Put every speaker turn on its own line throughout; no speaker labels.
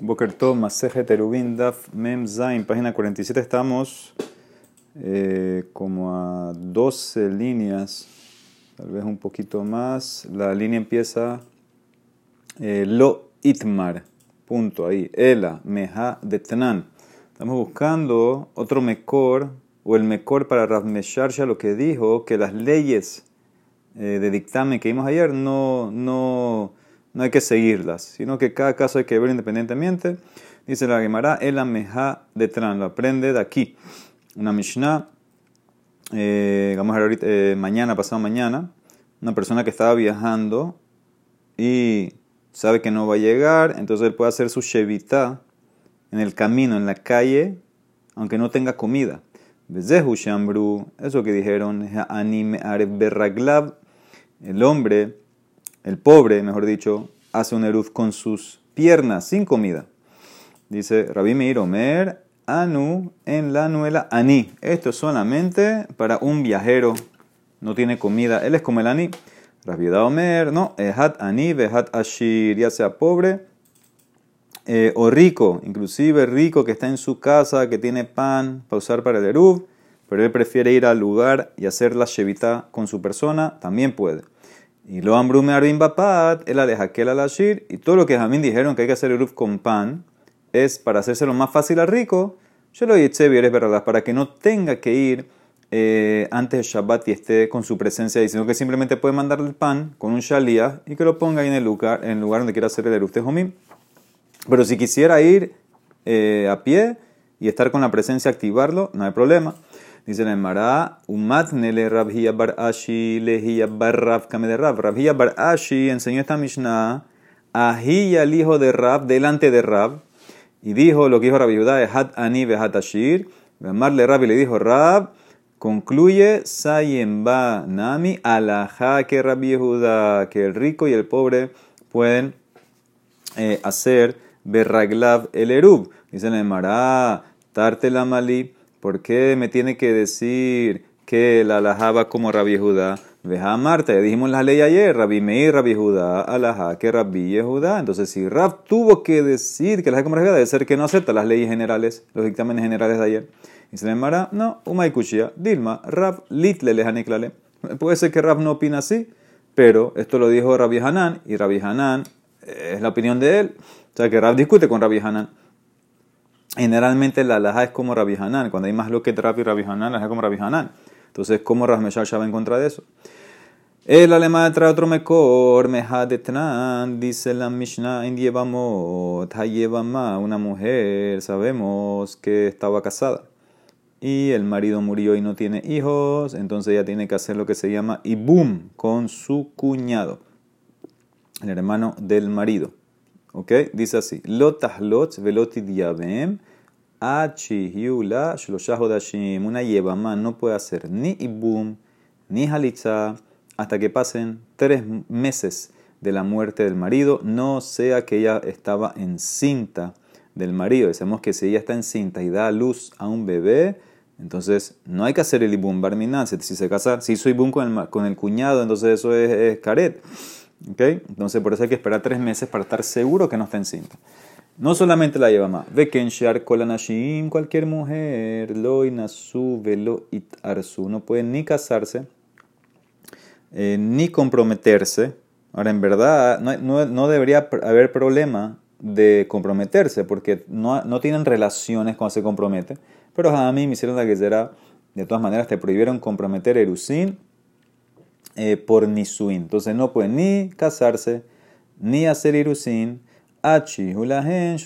Boker Tov, Maseje Terubin, Daf Mem Zain, página 47. Estamos eh, como a 12 líneas, tal vez un poquito más. La línea empieza eh, Lo Itmar, punto ahí. Ela, Meha Detnan. Estamos buscando otro Mekor, o el Mekor para Rav Mesharsha, lo que dijo que las leyes eh, de dictamen que vimos ayer no. no no hay que seguirlas, sino que cada caso hay que ver independientemente. Dice la Gemara, el ameja de Tran, lo aprende de aquí. Una Mishnah, eh, vamos a ver eh, mañana, pasado mañana, una persona que estaba viajando y sabe que no va a llegar, entonces él puede hacer su shevita en el camino, en la calle, aunque no tenga comida. Eso que dijeron, el hombre el pobre, mejor dicho, hace un eruz con sus piernas, sin comida. Dice Rabbi Meir Omer, Anu en la nuela Ani. Esto es solamente para un viajero, no tiene comida. Él es como el Ani. Rabbi Omer, no, Ehat Ani, Behat Ashir, ya sea pobre eh, o rico, inclusive rico que está en su casa, que tiene pan para usar para el eruv, pero él prefiere ir al lugar y hacer la shevita con su persona, también puede. Y lo ambrume arbin bapat, el alejaquel al ashir, y todo lo que Jamín dijeron que hay que hacer el con pan, es para hacérselo más fácil al rico. Yo lo hice, es verdad, para que no tenga que ir eh, antes de Shabbat y esté con su presencia ahí, sino que simplemente puede mandarle el pan con un shalía y que lo ponga ahí en el lugar, en el lugar donde quiera hacer el eruf de Pero si quisiera ir eh, a pie y estar con la presencia, activarlo, no hay problema. Dice la Emara, Umat nele Rabhia bar Ashi lehia bar Rav kame de Rav. Rabhia bar Ashi enseñó esta Mishnah a el hijo de Rab, delante de Rab, y dijo lo que dijo Rabbi Yudá, Hat ani behat ashir. Rab y le dijo, Rab, concluye Sayemba Nami, alaha que Rabbi Yehuda, que el rico y el pobre pueden eh, hacer berraglav el erub. Dice la Emara, tarte la. ¿Por qué me tiene que decir que la alajaba como Rabbi Judá? Veja Marta, ya dijimos la ley ayer, Rabbi Meir, Rabbi Judá, alajá que Rabbi Judá. Entonces, si Rab tuvo que decir que la como Rabbi debe ser que no acepta las leyes generales, los dictámenes generales de ayer. Y se le llama, no, Umay Kushia, Dilma, Rab litle lejaniklale. Puede ser que Rab no opina así, pero esto lo dijo Rabbi Hanan, y Rabbi Hanan es la opinión de él. O sea, que Rab discute con Rabbi Hanan. Generalmente la alhaja es como Rabbi. Cuando hay más lo que Rabbi Rabbi Hanan, la alhaja es como Rabbi Hanan. Entonces, ¿cómo Rasmeshal ya va en contra de eso? El alemán trae otro mejor, tran, dice la Mishnah en Yevamot, Hayevama, una mujer, sabemos que estaba casada y el marido murió y no tiene hijos, entonces ella tiene que hacer lo que se llama ibum con su cuñado, el hermano del marido. ¿Ok? Dice así: Lotahlot veloti diabem achihiula shloshahodashim. Una yevama no puede hacer ni ibum ni halitza hasta que pasen tres meses de la muerte del marido, no sea que ella estaba encinta del marido. Decimos que si ella está encinta y da luz a un bebé, entonces no hay que hacer el ibum barminan. Si se casa, si hizo ibum con el, con el cuñado, entonces eso es, es caret. ¿Okay? Entonces por eso hay que esperar tres meses para estar seguro que no está encinta. No solamente la lleva más. Ve que kolanashim, cualquier mujer, lo inasu velo it arsu, no puede ni casarse, eh, ni comprometerse. Ahora, en verdad, no, no, no, debería haber problema de comprometerse, porque no, no tienen relaciones cuando se compromete. Pero a mí me hicieron la que será, de todas maneras, te prohibieron comprometer Erusin eh, por Nisuin. Entonces no puede ni casarse, ni hacer Irusin, Achi Hulahen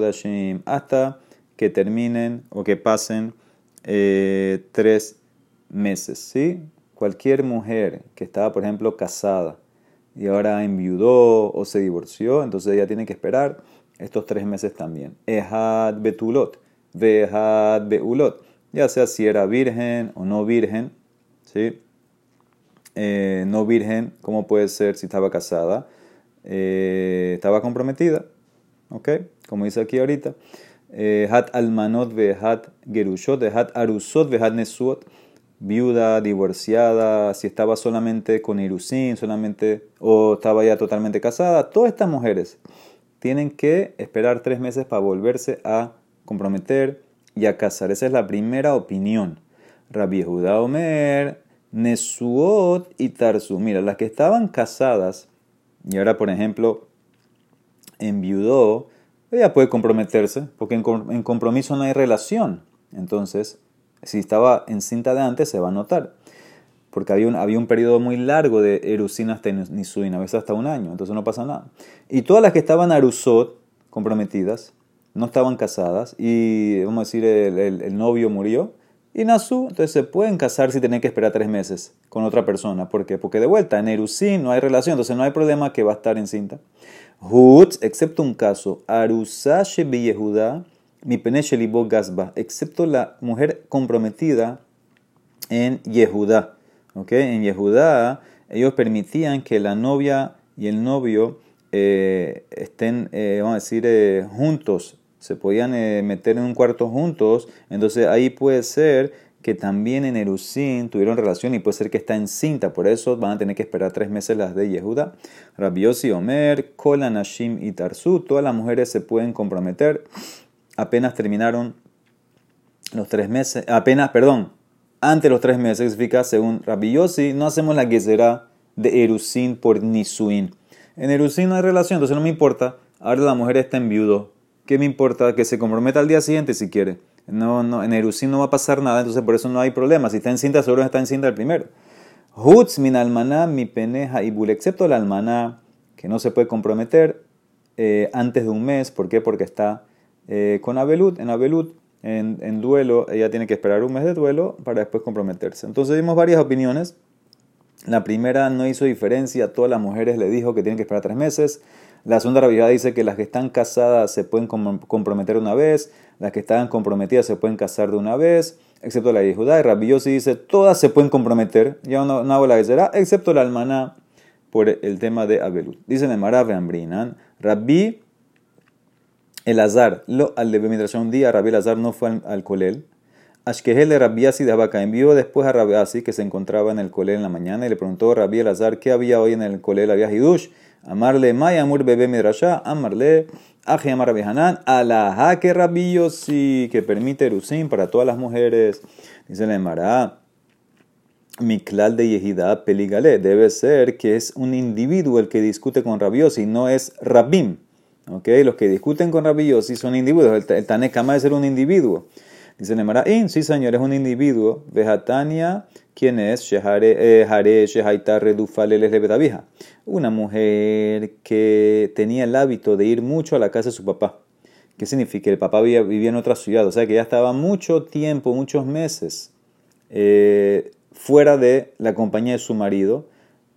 Dashim, hasta que terminen o que pasen eh, tres meses. ¿sí? Cualquier mujer que estaba, por ejemplo, casada y ahora enviudó o se divorció, entonces ella tiene que esperar estos tres meses también. Ehad Betulot, Vehad Beulot, ya sea si era virgen o no virgen, ¿sí? Eh, no virgen, ¿cómo puede ser si estaba casada? Eh, estaba comprometida, ¿ok? Como dice aquí ahorita. Eh, hat almanot hat gerushot, hat arusot hat nesuot. Viuda, divorciada, si estaba solamente con irusin, solamente, o estaba ya totalmente casada. Todas estas mujeres tienen que esperar tres meses para volverse a comprometer y a casar. Esa es la primera opinión. Rabbi Judá Omer, Nesuot y Tarsu. Mira, las que estaban casadas y ahora, por ejemplo, enviudó, ella puede comprometerse, porque en compromiso no hay relación. Entonces, si estaba encinta de antes, se va a notar. Porque había un, había un periodo muy largo de Erusina hasta Nisuin, a veces hasta un año, entonces no pasa nada. Y todas las que estaban Arusot, comprometidas, no estaban casadas, y vamos a decir, el, novio murió, y Nasu, entonces se pueden casar si tienen que esperar tres meses con otra persona. ¿Por qué? Porque de vuelta, en Erusin no hay relación, entonces no hay problema que va a estar encinta. Hutz, excepto un caso, Arusashe Yehuda, mi peneshelibo gasba, excepto la mujer comprometida en Yehuda. ¿Okay? En Yehuda, ellos permitían que la novia y el novio eh, estén, eh, vamos a decir, eh, juntos, se podían meter en un cuarto juntos, entonces ahí puede ser que también en Erusín tuvieron relación y puede ser que está encinta, por eso van a tener que esperar tres meses las de Yehuda. Rabiosi Omer, Kola Nashim y Tarsu, todas las mujeres se pueden comprometer, apenas terminaron los tres meses, apenas, perdón, antes los tres meses, significa, según Rabbi Yossi, no hacemos la será de Erusin por Nisuin. En Erusin no hay relación, entonces no me importa. Ahora la mujer está en viudo. ¿Qué me importa? Que se comprometa al día siguiente si quiere. No, no, en Erusin no va a pasar nada, entonces por eso no hay problema. Si está encinta, seguro está encinta el primero. Hutz min almaná mi peneja y excepto la almaná, que no se puede comprometer eh, antes de un mes. ¿Por qué? Porque está eh, con Abelut, en Abelut en, duelo, ella tiene que esperar un mes de duelo para después comprometerse. Entonces vimos varias opiniones. La primera no hizo diferencia, todas las mujeres le dijo que tienen que esperar tres meses. La segunda realidad dice que las que están casadas se pueden comprometer una vez, las que estaban comprometidas se pueden casar de una vez, excepto la de Judá. Y dice, todas se pueden comprometer, ya no, no hago la que será, excepto la almaná por el tema de Abelut. Dice en el Ambrinan, Rabbi el azar, lo al de un día, Rabbi Azar no fue al, colel. Ashkehel de Rabiasi de Abaca envió después a Rabiasi, que se encontraba en el colel en la mañana, y le preguntó a Rabbi Azar qué había hoy en el colel. Había Hidush, amarle Mayamur bebé midrashá, amarle Aji Amar Rabbi Hanan, alaha que Rabbi que permite Erusim para todas las mujeres. Dice la Emara, Miklal de Yehida Peligale, debe ser que es un individuo el que discute con Rabbi no es Rabim. Okay, los que discuten con Rabbi son individuos. El, el Tanekama es ser un individuo. Dice Nemaraín, sí señor, es un individuo. Vejatania, ¿quién es? Shehare, eh, Shehaitare, Una mujer que tenía el hábito de ir mucho a la casa de su papá. ¿Qué significa? El papá vivía, en otra ciudad, o sea que ya estaba mucho tiempo, muchos meses eh, fuera de la compañía de su marido.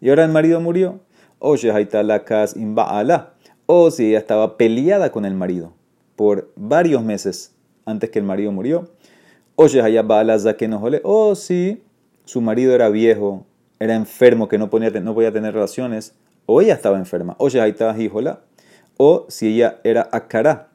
Y ahora el marido murió. O Shehaitala Kas Imba'ala o si ella estaba peleada con el marido por varios meses antes que el marido murió, o o si su marido era viejo, era enfermo, que no podía, no podía tener relaciones, o ella estaba enferma, o o si ella era acará,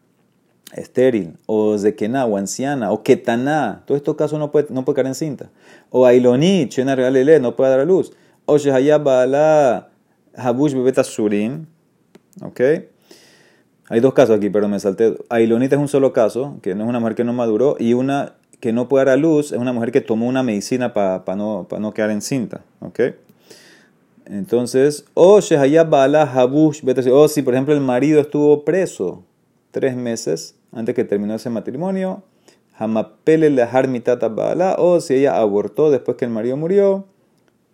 estéril, o zekená, o anciana, o ketaná, todos estos casos no puede, no puede caer cinta, o ailoní, chena realele, no puede dar a luz, o bala habush bebeta surin, ¿Ok? Hay dos casos aquí, pero me salté. Ailonita es un solo caso, que no es una mujer que no maduró, y una que no puede dar a luz es una mujer que tomó una medicina para no, no quedar encinta. ¿Ok? Entonces, o Bala Habush, o si por ejemplo el marido estuvo preso tres meses antes que terminó ese matrimonio, o si ella abortó después que el marido murió,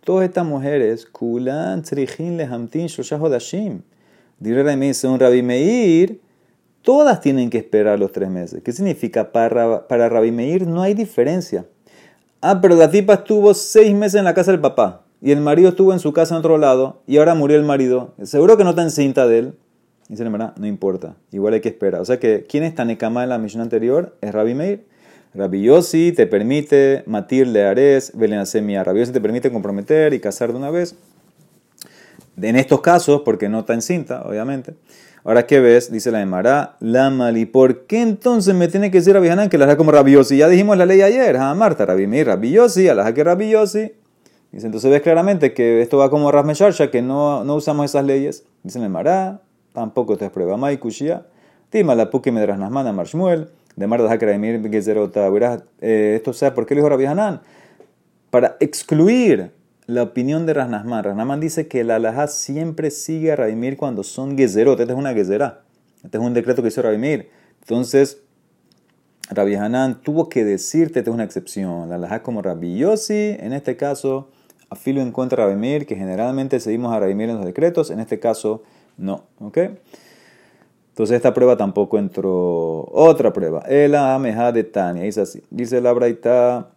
todas estas mujeres, Kulan Tzrichin Lehamtin Dashim Dice un Rabbi Meir, todas tienen que esperar los tres meses. ¿Qué significa? Para, para Rabbi Meir no hay diferencia. Ah, pero la tipa estuvo seis meses en la casa del papá y el marido estuvo en su casa en otro lado y ahora murió el marido. Seguro que no está encinta de él. Dice la no importa, igual hay que esperar. O sea que, ¿quién está Tanekama en la misión anterior? Es Rabbi Meir. Rabbi Yossi te permite matir le ares, Rabbi Yossi te permite comprometer y casar de una vez. En estos casos, porque no está encinta, obviamente. Ahora, ¿qué ves? Dice la Emara, la Mali. ¿Por qué entonces me tiene que decir Rabbi Hanan que la haga como rabiosi? Ya dijimos la ley ayer, ¿ah, Marta, Rabbi Meir, rabiosi, a la que rabiosi. Dice, entonces ves claramente que esto va como Rasmesharsha, que no, no usamos esas leyes. Dice la Emara, Tampoco es prueba. Mai Kushia. Tima la puque medras nasmana marshmuel. De mar de Emir Gezerota. Eh, esto sea, ¿por qué le dijo Rabbi Hanan? Para excluir la opinión de Rasnasman. Rasnasman dice que la alajá siempre sigue a Rabimir cuando son gezerot. Esta es una gezerá. Este es un decreto que hizo Rabimir. Entonces, Rabbi Hanan tuvo que decirte, esta es una excepción. La alajá como Rabbi Yossi, en este caso, afilo en contra de Rabimir, que generalmente seguimos a Rabimir en los decretos. En este caso, no. ¿Ok? Entonces esta prueba tampoco entró. Otra prueba. El ameja de Tania. Dice así. Dice la Braita.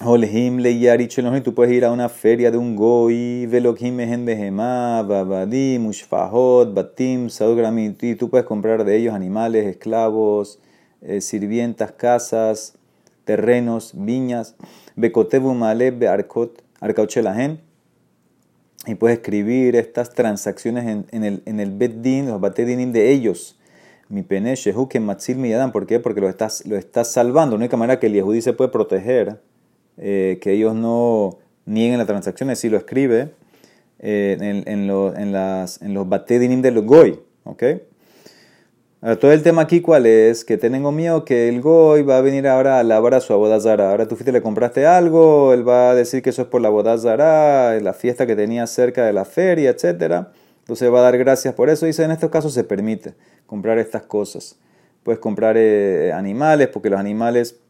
Holhim le tú puedes ir a una feria de un goi, velokhim mehen behemá, babadim, ushfahot, batim, saudgramit, y tú puedes comprar de ellos animales, esclavos, eh, sirvientas, casas, terrenos, viñas, bekotebu maleb bearkot, arcauchelahen, y puedes escribir estas transacciones en, en el, en el beddin, los batedinim de ellos. Mi pene shehu que matzil miyadan, ¿por qué? Porque lo estás, lo estás salvando. La única manera que el Yehudi se puede proteger eh, que ellos no nieguen las transacciones si lo escribe eh, en, en, lo, en, los de los goy. ¿okay? Ahora, todo el tema aquí, ¿cuál es? Que tengo miedo que el goy va a venir ahora a lavar a su abodazara. Ahora tú fuiste le compraste algo, él va a decir que eso es por la abodazara, la fiesta que tenía cerca de la feria, etc. Entonces va a dar gracias por eso. Dice, en estos casos se permite comprar estas cosas. Puedes comprar eh, animales, porque los animales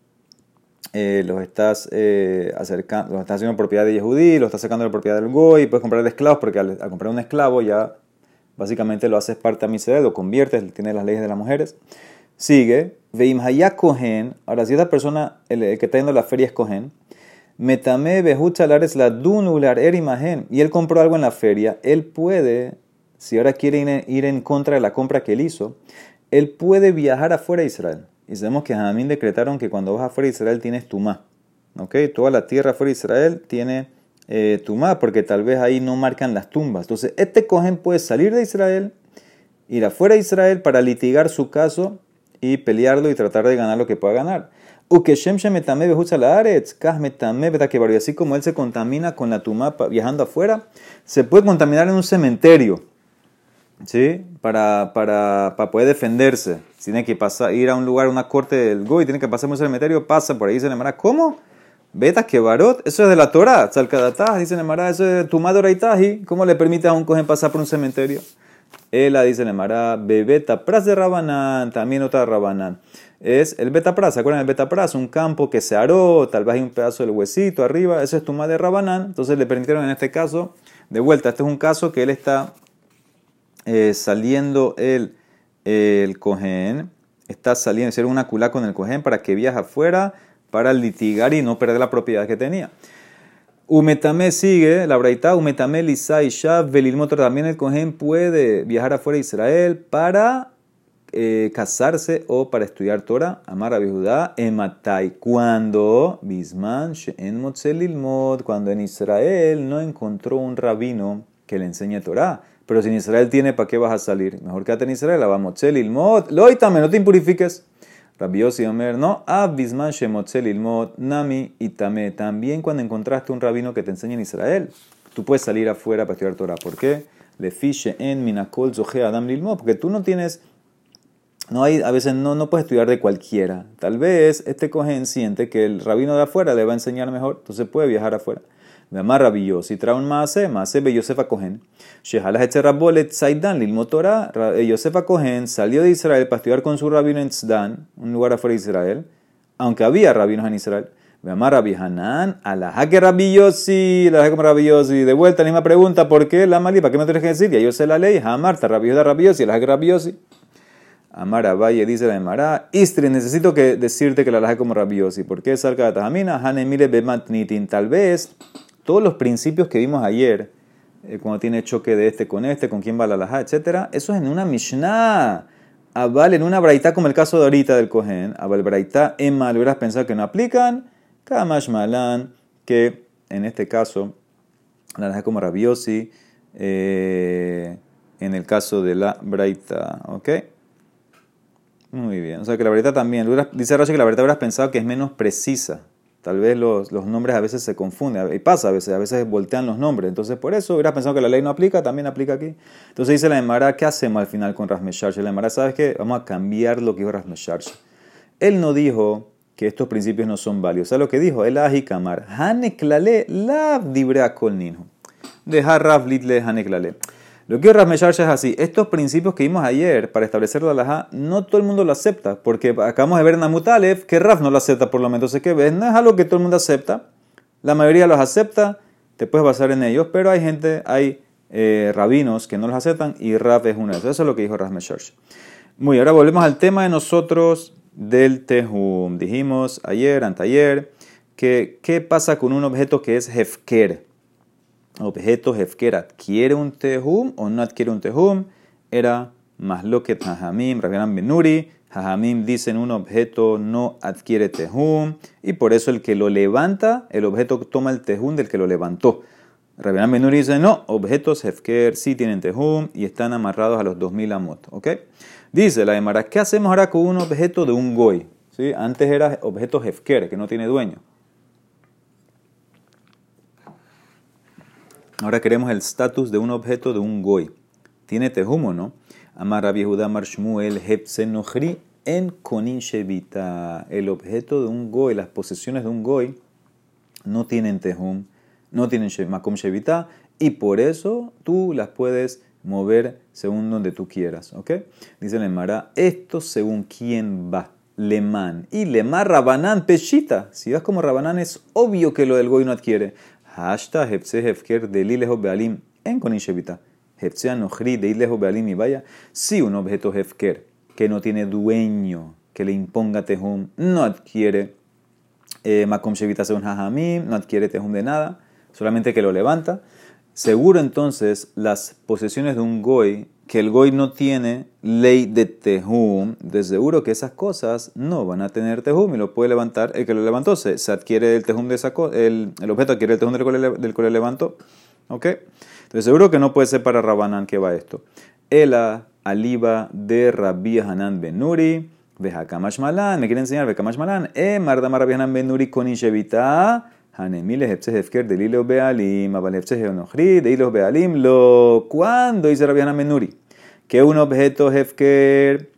eh, los estás eh, acercando, estás haciendo propiedad de Yehudí, los estás sacando de la propiedad del Goy, puedes comprar esclavos, porque al, comprar un esclavo ya básicamente lo haces parte a Misrael, lo conviertes, tiene las leyes de las mujeres. Sigue, Veim Kohen, ahora si esa persona, el, que está yendo a la feria es Kohen, Metame Behutalares la Dunular Erimahen, y él compró algo en la feria, él puede, si ahora quiere ir en contra de la compra que él hizo, él puede viajar afuera de Israel. Y sabemos que Jamín decretaron que cuando vas afuera de Israel tienes tumá. ¿Ok? Toda la tierra fuera de Israel tiene eh, tumá, porque tal vez ahí no marcan las tumbas. Entonces, este cohen puede salir de Israel, ir afuera de Israel para litigar su caso y pelearlo y tratar de ganar lo que pueda ganar. Así como él se contamina con la tumá viajando afuera, se puede contaminar en un cementerio ¿sí? Para, para, para, poder defenderse. Tiene que pasar, ir a un lugar, una corte del Goy, tiene que pasar un cementerio, pasa por ahí, dice Nemara, ¿cómo? Betas que barot, eso es de la Torah, Tzalkadatah, dice Nemara, eso es de tu ¿cómo le permite a un cohen pasar por un cementerio? Ela dice Nemara, bebeta pras de Rabanán, también otra Rabanán. Es el betapras, ¿se acuerdan del betapras? Un campo que se aró, tal vez hay un pedazo del huesito arriba, eso es tu de Rabanán, entonces le permitieron en este caso, de vuelta, este es un caso que él está eh, saliendo el, el cohen, está saliendo, hacer una culá con el cohen para que viaje afuera para litigar y no perder la propiedad que tenía. Umetame sigue, la braita, Umetame Lisa y Shav, también el cohen puede viajar afuera de Israel para eh, casarse o para estudiar Torah, amar a Judá, ematai, cuando Bisman, en Motzelilmod, cuando en Israel no encontró un rabino que le enseñe Torah. Pero si en Israel tiene, ¿para qué vas a salir? Mejor quédate en Israel, avamotzel ilmot, loitame, no te impurifiques. Rabbi Yossi Omer, no, abisman shemotzel ilmot, nami itame. También cuando encontraste un rabino que te enseña en Israel, tú puedes salir afuera para estudiar Torah. ¿Por qué? Le fiche en minakol zohe adam lilmot, porque tú no tienes, no hay, a veces no, no puedes estudiar de cualquiera. Tal vez este cogen siente que el rabino de afuera le va a enseñar mejor, entonces puede viajar afuera. Me amarra y trae un maase, maase be Yosefa Cohen. Shehalah Etzerabolet Saidan Lilmot Torah. Yosefa Cohen salió de Israel para estudiar con su rabino en Tzdan, un lugar afuera de Israel, aunque había rabinos en Israel. Me amarra Hanan, alaha que Rabbi Yossi, como Rabbi Yossi. De vuelta, la misma pregunta, ¿por qué la mali? ¿Para qué me tienes que decir? Ya yo sé la ley, Hamarta, Rabbi Yoda, Rabbi Yossi, la que Rabbi Yossi. Amara Valle dice la Emara, Istri, necesito que decirte que la laje como Rabbi Yossi. ¿Por qué salga de Tajamina? Hanemile Bematnitin. Tal vez todos los principios que vimos ayer, eh, cuando tiene choque de este con este, con quién va la laja, etc., eso es en una Mishnah. Abal en una braita como el caso de ahorita del Kohen, Abal braita Emma, lo hubieras pensado que no aplican, Kamash Malan, que en este caso, la laja como rabiosi, eh, en el caso de la braita, ¿ok? Muy bien, o sea que la braita también, dice Rashi que la braita hubieras pensado que es menos precisa Tal vez los, los, nombres a veces se confunden, y pasa a veces, a veces voltean los nombres. Entonces, por eso hubieras pensado que la ley no aplica, también aplica aquí. Entonces dice la Emara, ¿qué hacemos al final con Rasmesharsh? La Emara, ¿sabes qué? Vamos a cambiar lo que dijo Rasmesharsh. Él no dijo que estos principios no son válidos. ¿Sabes lo que dijo? El ajikamar. Haneklale la dibrea kol ninhu. Dejar Rav litle haneklale. Lo que Rav es así. Estos principios que vimos ayer para establecer la alajá, no todo el mundo lo acepta. Porque acabamos de ver en Amutalev que Rav no lo acepta por lo menos. Entonces, que no es algo que todo el mundo acepta. La mayoría los acepta. Te puedes basar en ellos. Pero hay gente, hay eh, rabinos que no los aceptan. Y Rav es uno de esos. Eso es lo que dijo Rav Muy, ahora volvemos al tema de nosotros del Tehum. Dijimos ayer, anteayer, que qué pasa con un objeto que es Hefker objeto Hefker adquiere un Tehum o no adquiere un Tehum, era más lo que Jajamim, Rabbinan Benuri. Jajamim dicen un objeto no adquiere Tehum y por eso el que lo levanta, el objeto toma el Tehum del que lo levantó. Rabbinan Benuri dice no, objetos Hefker sí tienen Tehum y están amarrados a los 2000 amot. ¿ok? Dice la Emara, ¿qué hacemos ahora con un objeto de un Goy? ¿Sí? Antes era objeto Hefker, que no tiene dueño. Ahora queremos el estatus de un objeto de un goy. Tiene tejumo, no? Amar Rabbi Judá Marshmuel Hepsenochri en Konin Shevita. El objeto de un goy, las posesiones de un goy, no tienen tejum, no tienen makom Shevita, y por eso tú las puedes mover según donde tú quieras. ¿Ok? Dice el esto según quién va. Lemán. Y Lemar Rabanán Peshita. Si vas como Rabanán, es obvio que lo del goy no adquiere. Hashta Hepse Hefker de Lilejo Bealim en Konin Shevita. Hepse Anochri de Lilejo Bealim y vaya. Si un objeto Hefker que no tiene dueño que le imponga Tehum no adquiere eh, Makom Shevita según Hajamim, no adquiere Tehum de nada, solamente que lo levanta. Seguro entonces las posesiones de un Goy que el goy no tiene ley de tejum, de seguro que esas cosas no van a tener tejum y lo puede levantar el que lo levantó. Se, adquiere el tejum de esa el, el objeto adquiere el tejum del que lo levantó. ¿Ok? Entonces seguro que no puede ser para Rabanán que va esto. Ela aliba de Rabbi Hanan Benuri. Vejacamash Malan, me quiere enseñar Vejacamash Malan. E Mardama Rabbi Hanan Benuri con Ishevita. Hanemile Hefker de Lilo Bealim, Abal Hepse Geonochri, de Bealim, lo. ¿Cuándo dice Rabbi Hanan Benuri? Que un objeto Hefker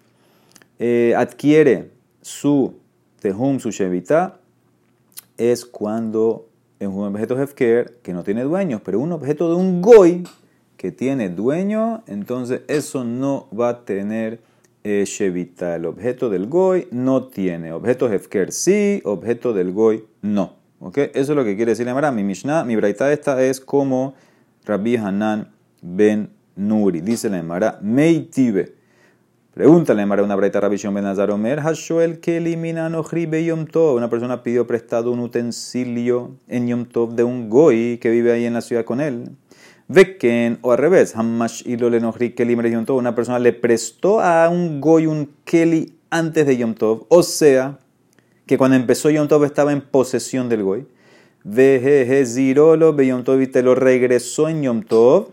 eh, adquiere su Tehum, su Shevita, es cuando es un objeto Hefker que no tiene dueños, pero un objeto de un Goy que tiene dueño, entonces eso no va a tener eh, Shevita. El objeto del Goy no tiene. Objeto Hefker sí, objeto del Goy no. Eso es lo que quiere decir Emara. Mi Mishnah, mi Braita esta es como Rabbi Hanan ben Nuri. Dice la Emara, Meitibe. Pregúntale Emara una Braita Rabbi Shon ben Hashoel que elimina be Yom Tov. Una persona pidió prestado un utensilio en Yom Tov de un goy que vive ahí en la ciudad con él. Veken, o al revés, Hamash Ilo le Keli Yom Tov. Una persona le prestó a un goy un Keli antes de Yom Tov. O sea, que cuando empezó Yom Tov estaba en posesión del Goy. Vejeje zirolo be Yom Tov y te lo regresó en Yom Tov.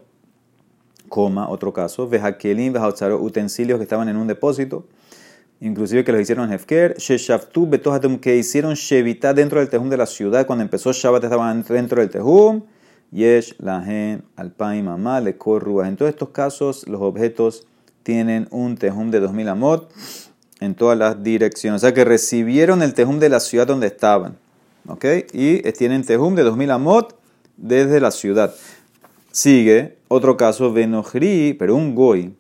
Coma, otro caso. Vejakelim, vejaotzaro, utensilios que estaban en un depósito. Inclusive que los hicieron Hefker. Sheshaftu betohatum, que hicieron Shevita dentro del Tejum de la ciudad. Cuando empezó Shabbat estaban dentro del Tejum. Yesh, Lahen, Alpaim, Mamá, Lekorruah. En todos estos casos los objetos tienen un Tejum de 2000 amot en todas las direcciones. O sea que recibieron el tejum de la ciudad donde estaban. ¿Ok? Y tienen tejum de 2000 amot desde la ciudad. Sigue otro caso, Venojri, pero un goy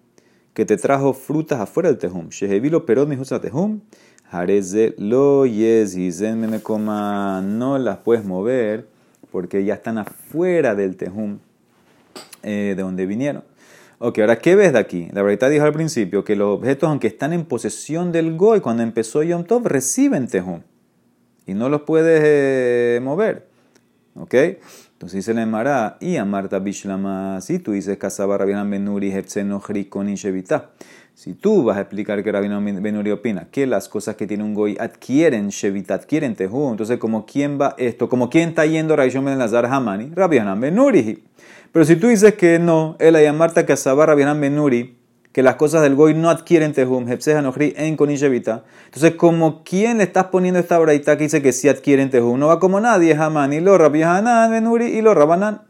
que te trajo frutas afuera del tejum. Shehevilo perot mi tejum. Jareze lo me coma. No las puedes mover porque ya están afuera del tejum eh, de donde vinieron. Ok, ahora, ¿qué ves de aquí? La verdad dijo al principio que los objetos, aunque están en posesión del Goy, cuando empezó Yom Tov, reciben Tejum. Y no los puedes eh, mover. ¿Ok? Entonces dice la Emara, y a Marta Bishlama, si tú dices Kasaba Rabinam Benuri Hepsenochri con Shevita. Si tú vas a explicar que Rabinam Benuri opina que las cosas que tiene un Goy adquieren Shevita, adquieren Tejum, entonces, como quién va esto? como quién está yendo Rabinam Ben Lazar Hamani? Rabinam Benuri. Pero si tú dices que no, el Ayamarta Kasaba Rabbi Benuri que las cosas del goy no adquieren tehum, hepseja nohri en konin shevita. Entonces, como quién le estás poniendo esta braita que dice que sí adquieren tehum, no va como nadie, jamán, y lo rabbi hanan benuri y lo rabanan.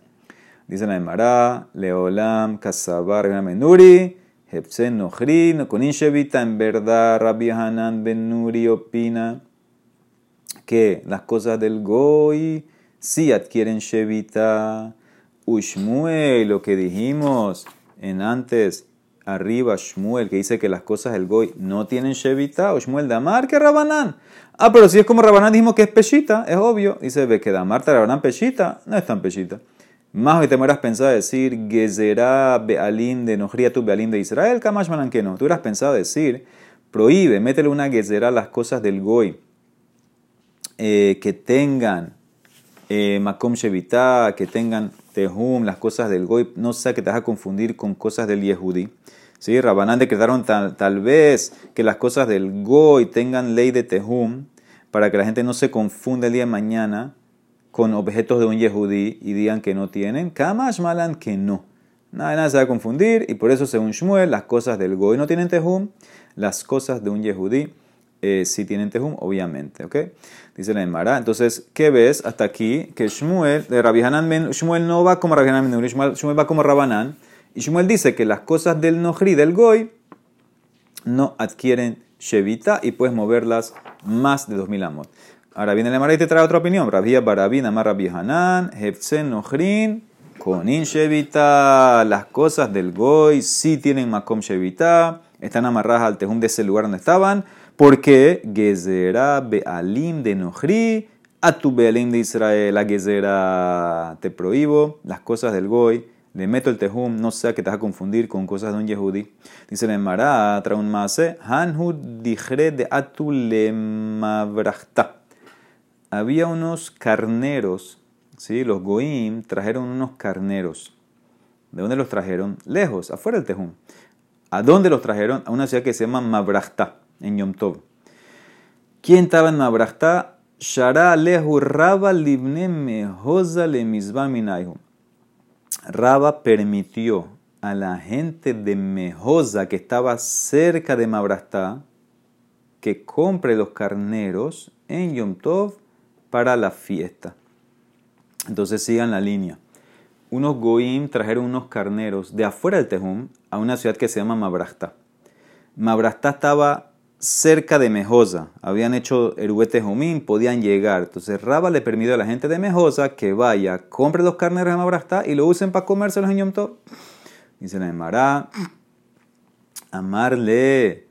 Dice la Emara, leolam, kasabar, benuri, hepsen nohri, konin shevita, en verdad, rabbi hanan benuri opina que las cosas del goy sí adquieren shevita. Ushmuel, lo que dijimos en antes, arriba, Shmuel, que dice que las cosas del Goy no tienen Shevita, o Shmuel Damar, que Rabanán. Ah, pero si es como Rabanán dijimos que es Peshita, es obvio. Dice, ve que Damar, Rabanán Peshita, no es tan Peshita. Más hoy te mueras pensado decir, Gezerá Bealim de Nojría tu Bealim de Israel, Kamash que no. Tú hubieras pensado decir, prohíbe, métele una Gezerá a las cosas del Goy eh, que tengan eh, Makom Shevita, que tengan Tehum, las cosas del Goy, no sea que te vas a confundir con cosas del Yehudi. ¿Sí? Rabanán decretaron tal, tal, vez que las cosas del Goy tengan ley de Tehum para que la gente no se confunda el día de mañana con objetos de un Yehudi y digan que no tienen. Kamash malan que no. Nada, nada se va a confundir y por eso según Shmuel las cosas del Goy no tienen Tehum, las cosas de un Yehudi eh, sí tienen Tehum, obviamente. ¿ok? Dice la Emara. Entonces, ¿qué ves hasta aquí? Que Shmuel, de Rabbi Hanan Shmuel no va como Rabbi Hanan Ben Shmuel, va como Rabanán. Y Shmuel dice que las cosas del Nohri, del Goy, no adquieren Shevita y puedes moverlas más de 2000 amos. Ahora viene la Emara y te trae otra opinión. Rabbi Barabin, Amar Rabbi Hanan, Hefzen Nohrin, Konin Shevita. Las cosas del Goy sí tienen Makom Shevita. Están amarradas al tejum de ese lugar donde estaban porque Gezerá Bealim de Nohri, a tu Bealim de Israel, a Gezerá te prohíbo, las cosas del Goy, le meto el tejum, no sea que te vas a confundir con cosas de un Yehudi. Dice la Emara, trae un mase, Hanhud dijre de atu mabrachta. Había unos carneros, ¿sí? los Goim trajeron unos carneros. ¿De dónde los trajeron? Lejos, afuera del tejum. ¿A dónde los trajeron? A una ciudad que se llama Mabrachta en Yom Tov. ¿Quién estaba en Mabrachta? Shara lehu Raba libne mehoza le. Raba permitió a la gente de Mejosa que estaba cerca de Mabrachta que compre los carneros en Yom Tov para la fiesta. Entonces sigan la línea. Unos goim trajeron unos carneros de afuera del Tejum a una ciudad que se llama Mabrachta. Mabrachta estaba cerca de Mejosa. Habían hecho Eruete Jomín, podían llegar. Entonces Raba le permitió a la gente de Mejosa que vaya, compre los carneros de Mabrastá y lo usen para comérselos en Yom Tov. Dice la Emara, amarle,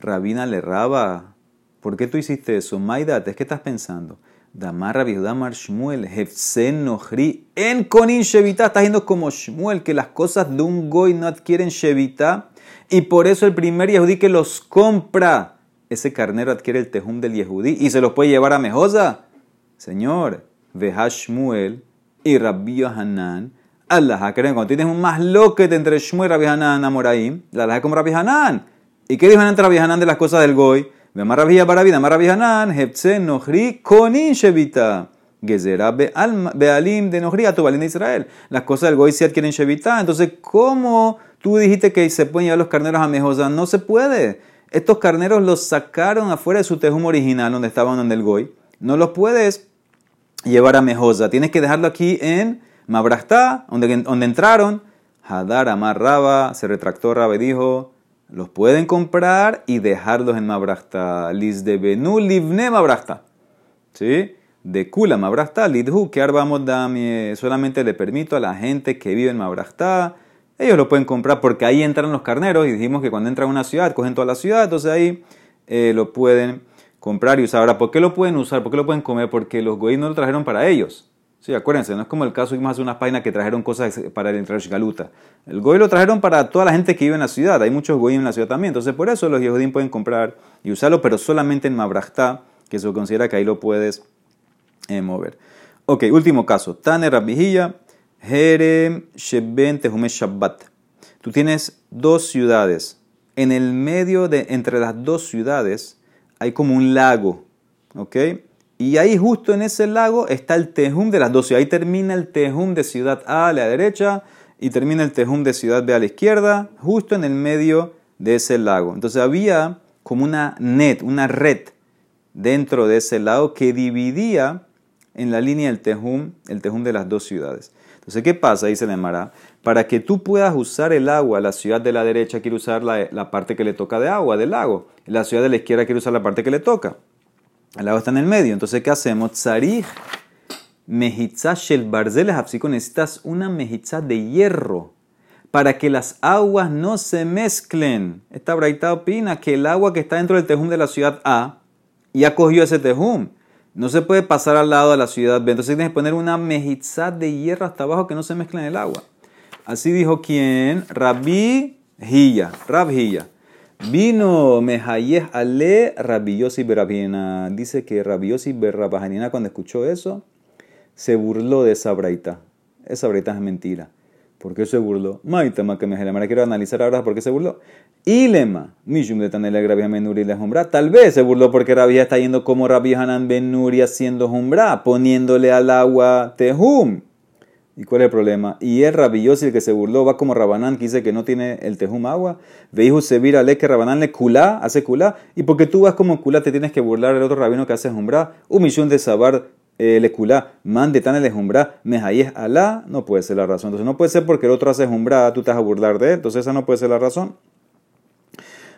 Rabina le Raba. ¿Por qué tú hiciste eso? Maidat, ¿qué estás pensando? Damar Rabbi Damar Shmuel, Hefsen Nohri, en Konin Shevita. Estás yendo como Shmuel, que las cosas de un goy no adquieren Shevita. Y por eso el primer Yehudí que los compra, ese carnero adquiere el tejum del Yehudí y se los puede llevar a Mejosa. Señor, Shmuel y Rabbi Hanan, Allah, cuando tienes un más loquete entre Shmuel y Rabbi Hanan Amoraim, la la como Rabbi Hanan. ¿Y qué dijo entre Rabbi Hanan de las cosas del Goy? Vemar Rabbi Barabina, Amar Rabbi Hanan, Hepsen Nohri, Konin Shevita. Gezerá Bealim de Nohri, a tu de Israel. Las cosas del Goy se adquieren Shevita. Entonces, ¿cómo Tú dijiste que se pueden llevar los carneros a Mejosa. No se puede. Estos carneros los sacaron afuera de su tejum original, donde estaban en el Goy. No los puedes llevar a Mejosa. Tienes que dejarlo aquí en Mabrastá, donde, donde entraron. Hadar Amar Raba, se retractó Raba y dijo, los pueden comprar y dejarlos en Mabrastá. Lis de Benú Livne Mabrastá. ¿Sí? De Kula Mabrastá, Lidhu, que solamente le permito a la gente que vive en Mabrastá ellos lo pueden comprar porque ahí entran los carneros y dijimos que cuando entran a una ciudad, cogen toda la ciudad, entonces ahí eh, lo pueden comprar y usar. Ahora, ¿por qué lo pueden usar? ¿Por qué lo pueden comer? Porque los goyim no lo trajeron para ellos. Sí, acuérdense, no es como el caso, vimos hace unas páginas que trajeron cosas para el Galuta. El goy lo trajeron para toda la gente que vive en la ciudad. Hay muchos goyim en la ciudad también. Entonces, por eso los yehudim pueden comprar y usarlo, pero solamente en Mabrachtá, que se considera que ahí lo puedes eh, mover. Ok, último caso. Taner Rabijilla Jerem Sheben Tehume Shabbat. Tú tienes dos ciudades. En el medio de, entre las dos ciudades, hay como un lago. ¿Ok? Y ahí justo en ese lago está el Tejum de las dos ciudades. Ahí termina el Tejum de ciudad A a la derecha y termina el Tejum de Ciudad B a la izquierda, justo en el medio de ese lago. Entonces había como una net, una red dentro de ese lago que dividía en la línea del Tejum, el Tejum de las dos ciudades. Entonces, ¿qué pasa? Dice la Emara. Para que tú puedas usar el agua, la ciudad de la derecha quiere usar la, parte que le toca de agua, del lago. La ciudad de la izquierda quiere usar la parte que le toca. El lago está en el medio. Entonces, ¿qué hacemos? Tzarij mejitza shel barzeles necesitas una mejitza de hierro para que las aguas no se mezclen. Esta braita opina que el agua que está dentro del tejum de la ciudad A ya cogió ese tejum. No se puede pasar al lado de la ciudad. Entonces tienes que poner una mejitza de hierro hasta abajo que no se mezcle en el agua. Así dijo quien, Rabbi Hilla, Rab Hilla. Vino Mejayeh Ale Rabbi Yossi Berabina. Dice que Rabbi Yossi Berabajanina cuando escuchó eso, se burló de esa braita. Esa braita es mentira. ¿Por qué se burló? Maitama que me quiero analizar ahora por qué se burló. Ilema, Mishum de Tanela Rabia Menuri le Jumbra. Tal vez se burló porque Rabia está yendo como Rabbi Hanan Ben Nuri haciendo Jumbra, poniéndole al agua Tehum. ¿Y cuál es el problema? Y el rabioso el que se burló va como Rabanán, que dice que no tiene el tejum agua. Veiju se vira le que Rabanán le culá, hace culá. Y porque tú vas como culá, te tienes que burlar del otro rabino que hace jumbra. Un millón de sabar eh, le culá, man de tan el jumbra, mejayes alá. No puede ser la razón. Entonces no puede ser porque el otro hace jumbra, tú vas a burlar de él. Entonces esa no puede ser la razón.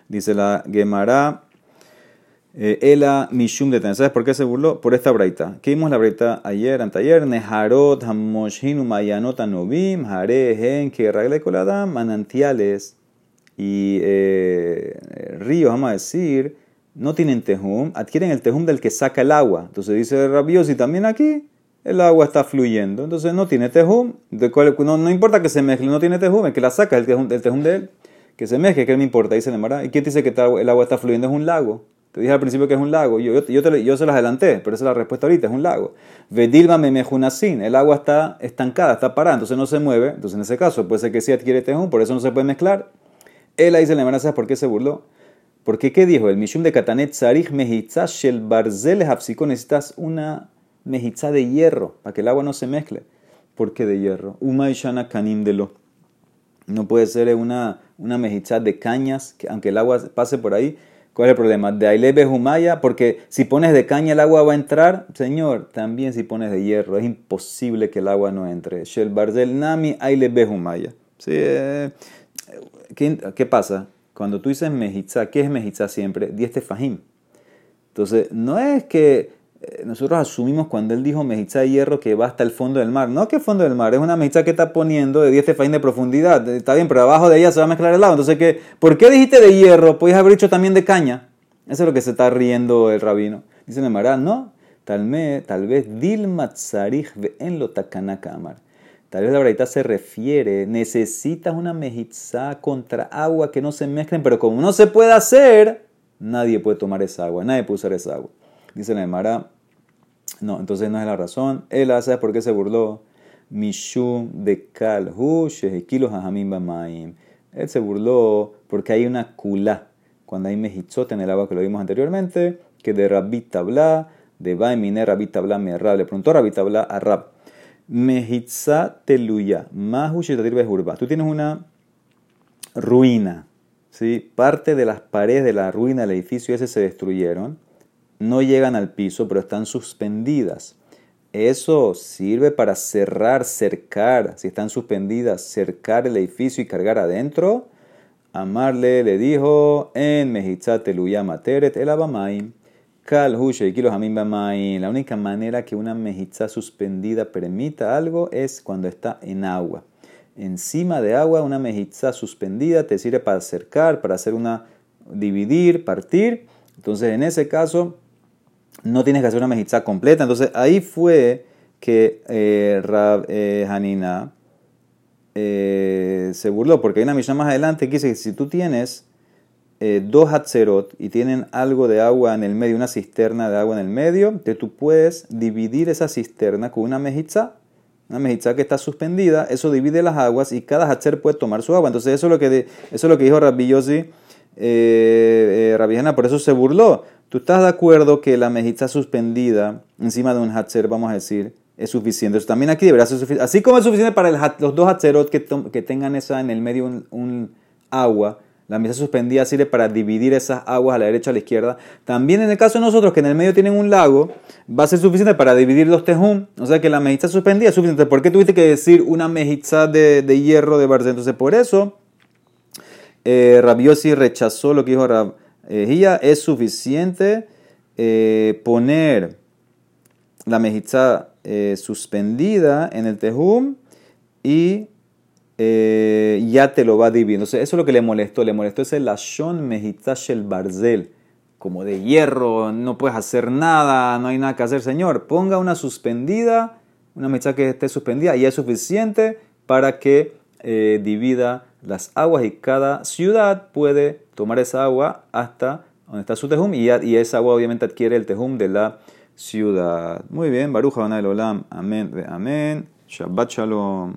Dice la Gemara. Eh, Ela Mishum de ¿Sabes por qué se burló? Por esta braita. ¿Qué vimos la braita ayer, anteayer? Neharot, Hamoshinu, Mayanot, Anobim, Hare, Gen, que Koladam, manantiales y eh, ríos, vamos a decir, no tienen tejum, adquieren el tejum del que saca el agua. Entonces dice y también aquí el agua está fluyendo. Entonces no tiene tejum. No, no importa que se mezcle, no tiene tejum, el que la saca es el tejum, de él. Que se mezcle, que me importa, dice la ¿Y quién dice que el agua está fluyendo? Es un lago. Te dije al principio que es un lago. Yo, yo, te, yo se las adelanté, pero esa es la respuesta ahorita, es un lago. Vedilma memejunasin, el agua está estancada, está parada, entonces no se mueve. Entonces en ese caso puede ser que sí adquiere tejón, por eso no se puede mezclar. Él ahí se le amenaza por qué se burló. Porque ¿qué dijo? El Mishum de Katanet Sarich mejitza shel barzel hapsiko necesitas una mejitza de hierro para que el agua no se mezcle. ¿Por qué de hierro? Uma ishana lo No puede ser una, una mejitza de cañas, que aunque el agua pase por ahí, ¿Cuál es el problema? De Ailebe Humaya, porque si pones de caña el agua va a entrar. Señor, también si pones de hierro, es imposible que el agua no entre. Shel Barzel Nami Ailebe Humaya. Eh, ¿Qué, pasa? Cuando tú dices mejitza, ¿qué es mejitza siempre? Dieste fajim. Entonces, no es que eh, nosotros asumimos cuando él dijo mejitza de hierro que va hasta el fondo del mar. No que fondo del mar, es una mejitza que está poniendo de 10 tefaín de profundidad. Está bien, pero abajo de ella se va a mezclar el agua. Entonces, ¿qué, ¿por qué dijiste de hierro? Podías haber dicho también de caña. Eso es lo que se está riendo el rabino. Dice Nemara, no, tal, tal vez dilmatzarich en lo takanaka amar. Tal vez la verdad se refiere, necesitas una mejitza contra agua que no se mezclen, pero como no se puede hacer, nadie puede tomar esa agua, nadie puede usar esa agua. Dice Nemara, no, entonces no es la razón. Él hace por qué se burló. Mishum de Kalhu Shehekilu Hajamim Bamaim. Él se burló porque hay una kula. Cuando hay mejitzot en el agua que lo vimos anteriormente, que de Rabbi Tabla, de Baimine Rabbi Tabla Merrab. Le preguntó Rabbi Tabla a Rab. Mejitza teluya, mahu behurba. Tú tienes una ruina, ¿sí? Parte de las paredes de la ruina del edificio ese se destruyeron no llegan al piso, pero están suspendidas. Eso sirve para cerrar, cercar, si están suspendidas, cercar el edificio y cargar adentro. Amarle le dijo en Mejitzateluya Materet el Abamaim. La única manera que una mejitza suspendida permita algo es cuando está en agua. Encima de agua, una mejitza suspendida te sirve para acercar, para hacer una dividir, partir. Entonces, en ese caso, no tienes que hacer una mejitza completa. Entonces ahí fue que eh, Rab eh, Hanina eh, se burló, porque hay una misión más adelante que dice que si tú tienes dos hatzerot y tienen algo de agua en el medio, una cisterna de agua en el medio, que tú puedes dividir esa cisterna con una mejitza. Una mejitza que está suspendida, eso divide las aguas y cada hatzer puede tomar su agua. Entonces eso es lo que, eso es lo que dijo Rabbi Yossi, eh, por eso se burló. ¿Tú estás de acuerdo que la mejitza suspendida encima de un hatzer, vamos a decir, es suficiente. Eso también aquí deberá ser suficiente. Así como es suficiente para los dos hatzerot que, que, tengan esa en el medio un, agua, la mesa suspendida sirve para dividir esas aguas a la derecha a la izquierda. También en el caso de nosotros, que en el medio tienen un lago, va a ser suficiente para dividir los tejum. O sea que la mejitza suspendida es suficiente. ¿Por qué tuviste que decir una mejitza de, de hierro de Barcelona? Entonces, por eso, eh, Rabiosi rechazó lo que dijo Rab. Eh, es suficiente eh, poner la mejitza eh, suspendida en el tejum y eh, ya te lo va dividiendo. eso es lo que le molestó. Le molestó ese lashon mejitza shel barzel. Como de hierro, no puedes hacer nada, no hay nada que hacer, señor. Ponga una suspendida, una mejitza que esté suspendida, y es suficiente para que divida las aguas y cada ciudad puede tomar esa agua hasta donde está su tejum y, y esa agua obviamente adquiere el tejum de la ciudad. Muy bien, Baruja Olam, amén, amén. Shabbat Shalom.